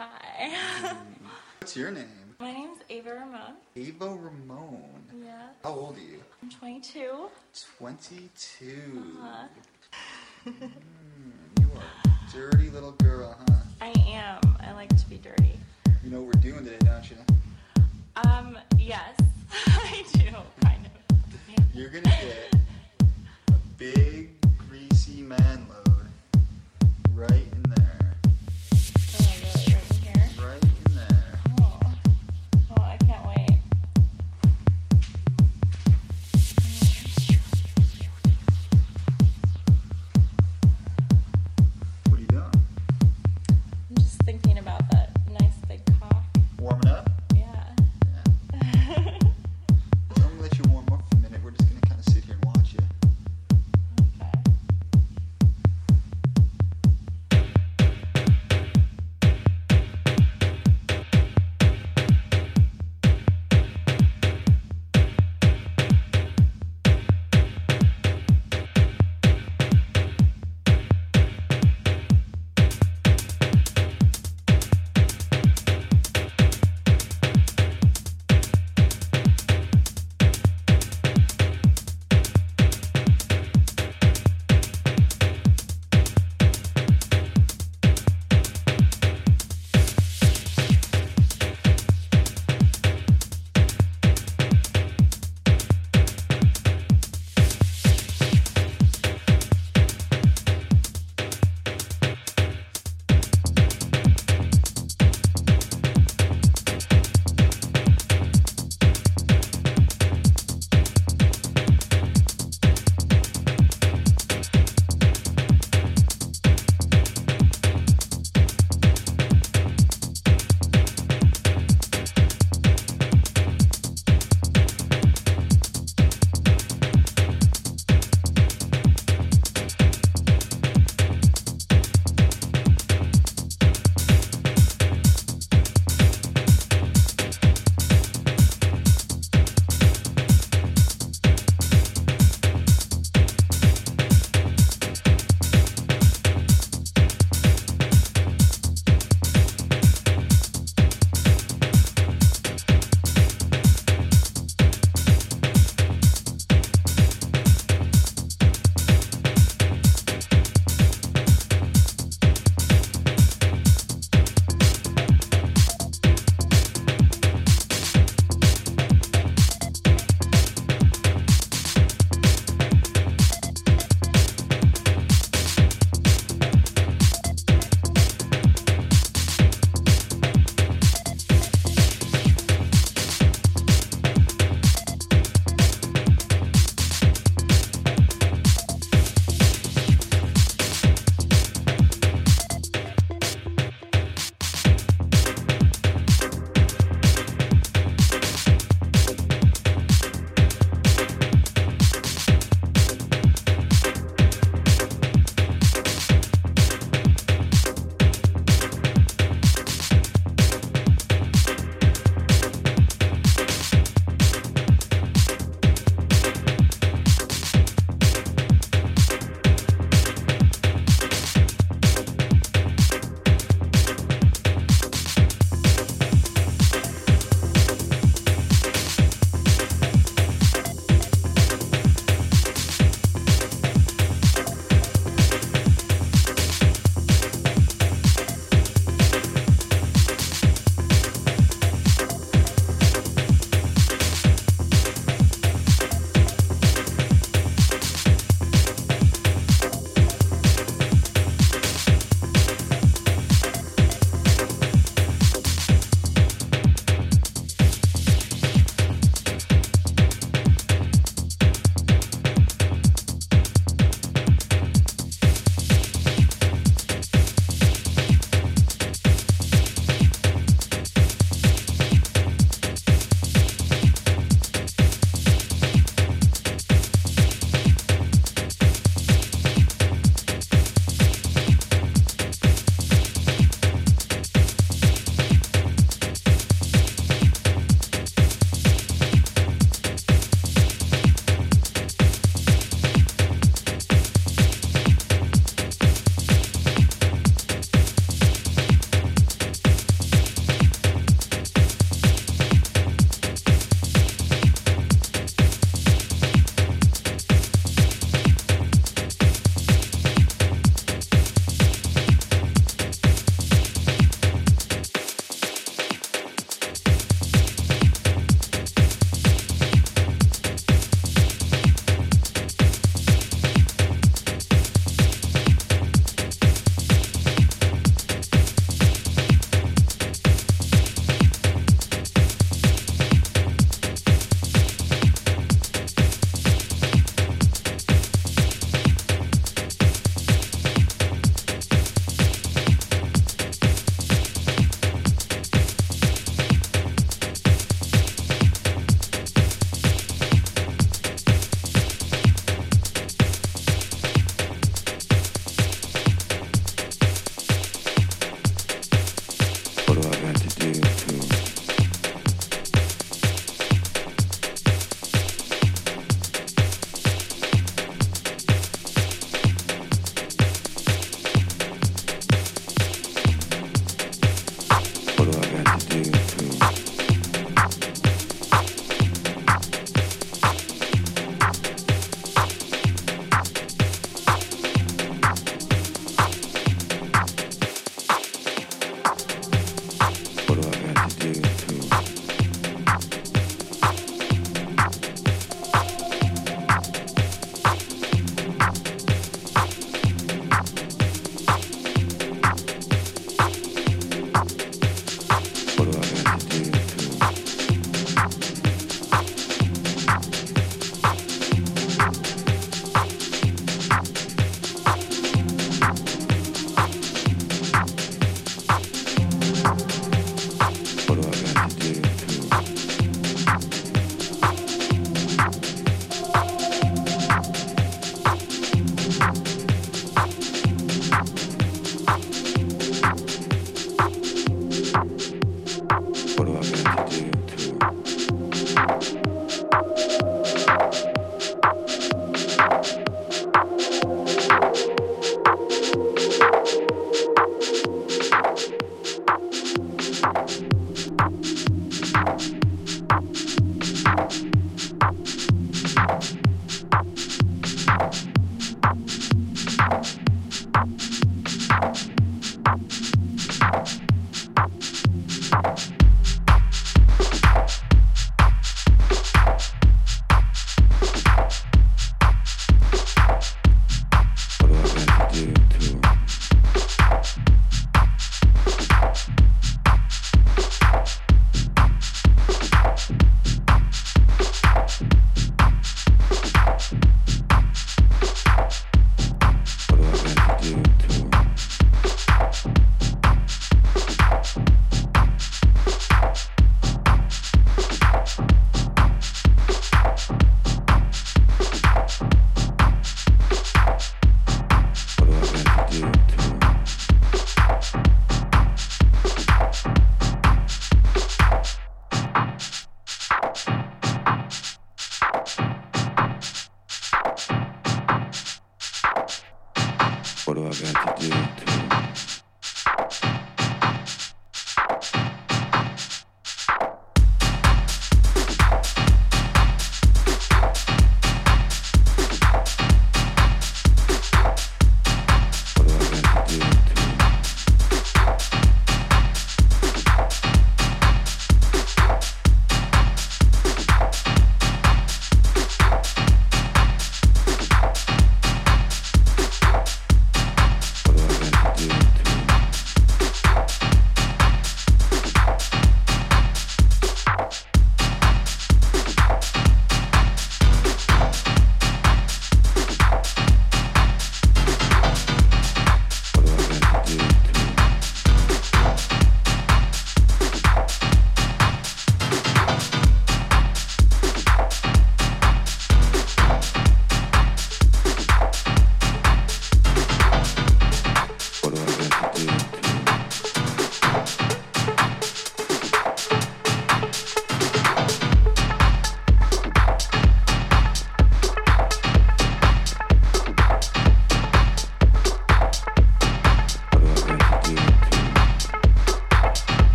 Hi. What's your name? My name's Ava Ramon. Ava Ramon. Yeah. How old are you? I'm 22. 22. Uh, Mm, you are a dirty little girl, huh? I am. I like to be dirty. You know what we're doing today, don't you? Um, yes, I do, kind of. You're gonna get a big, greasy man load right in there.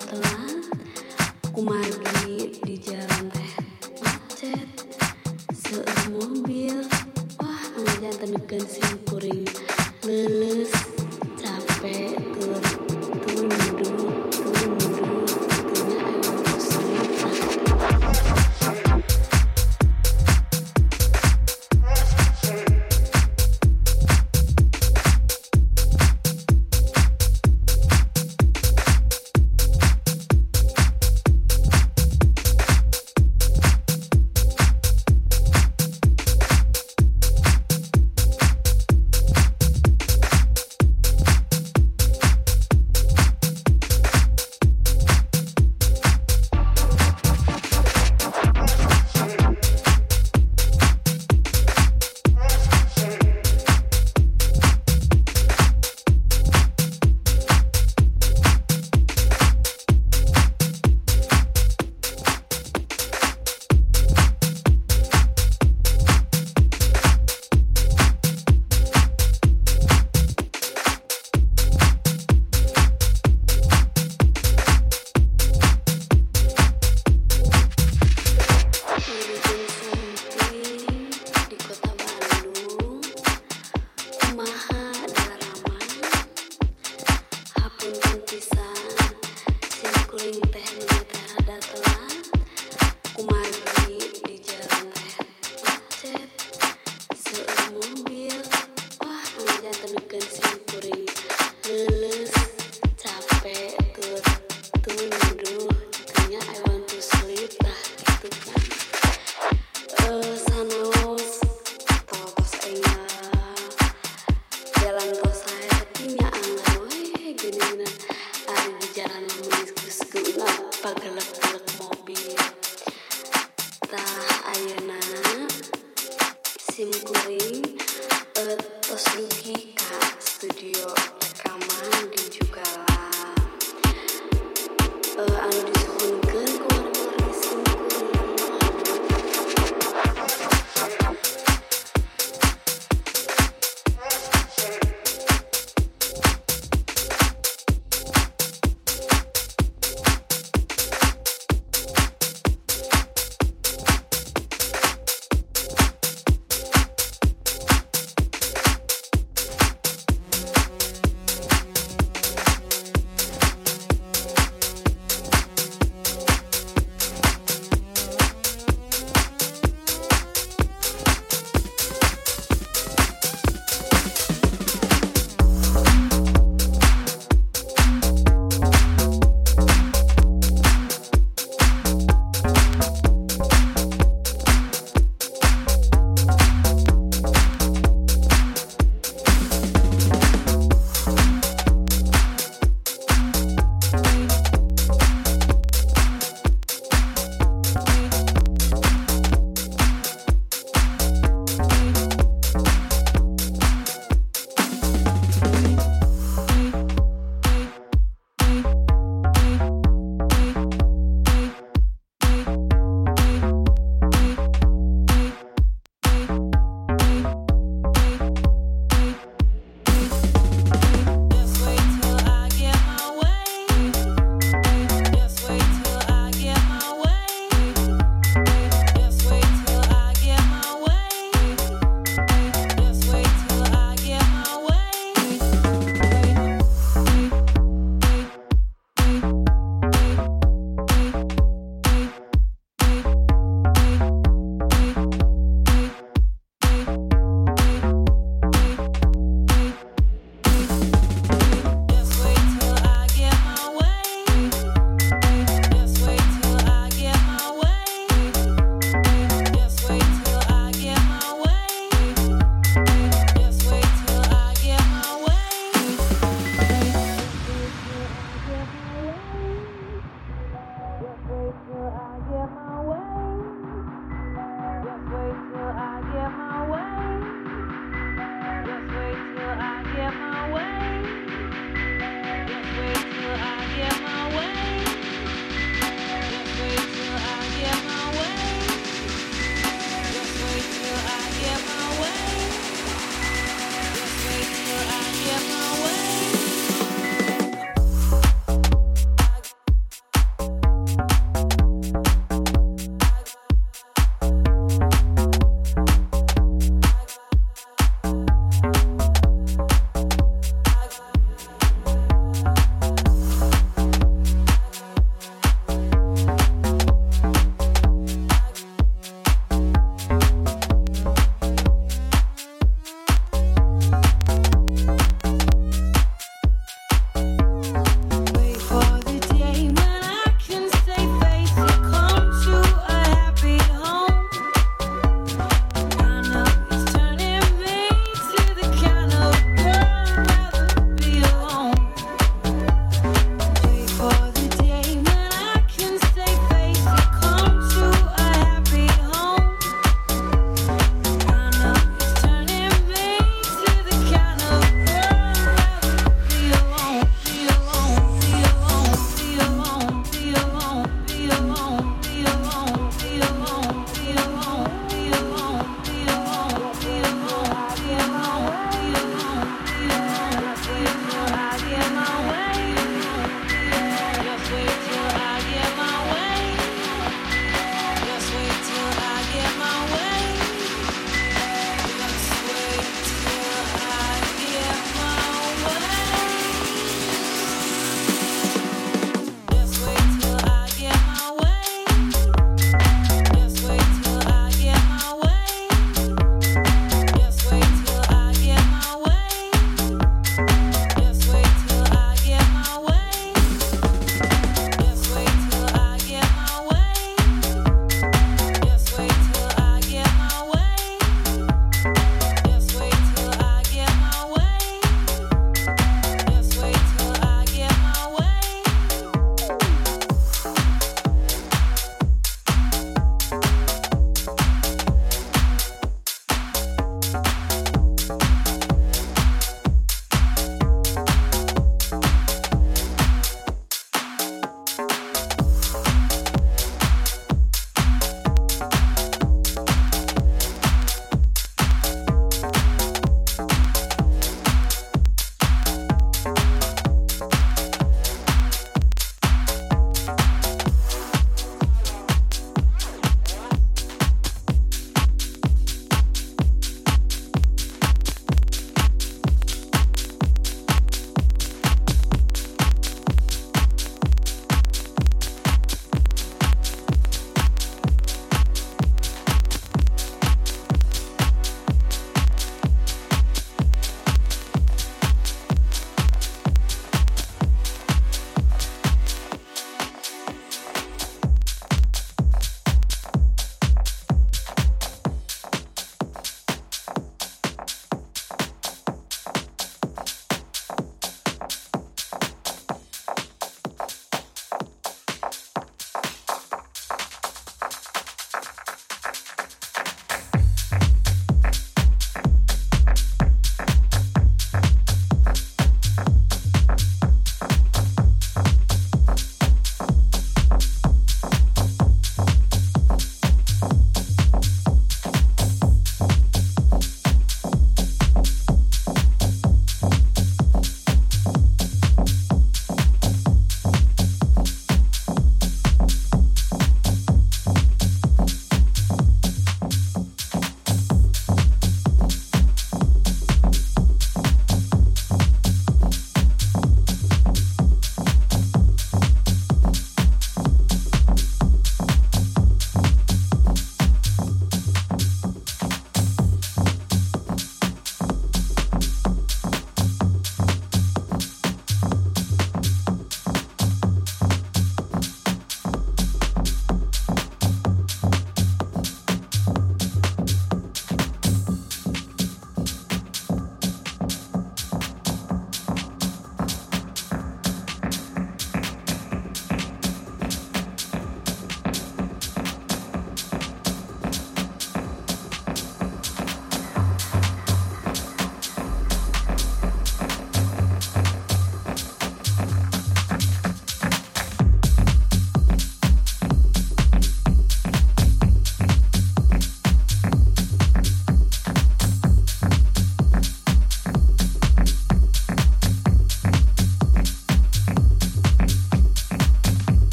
the line.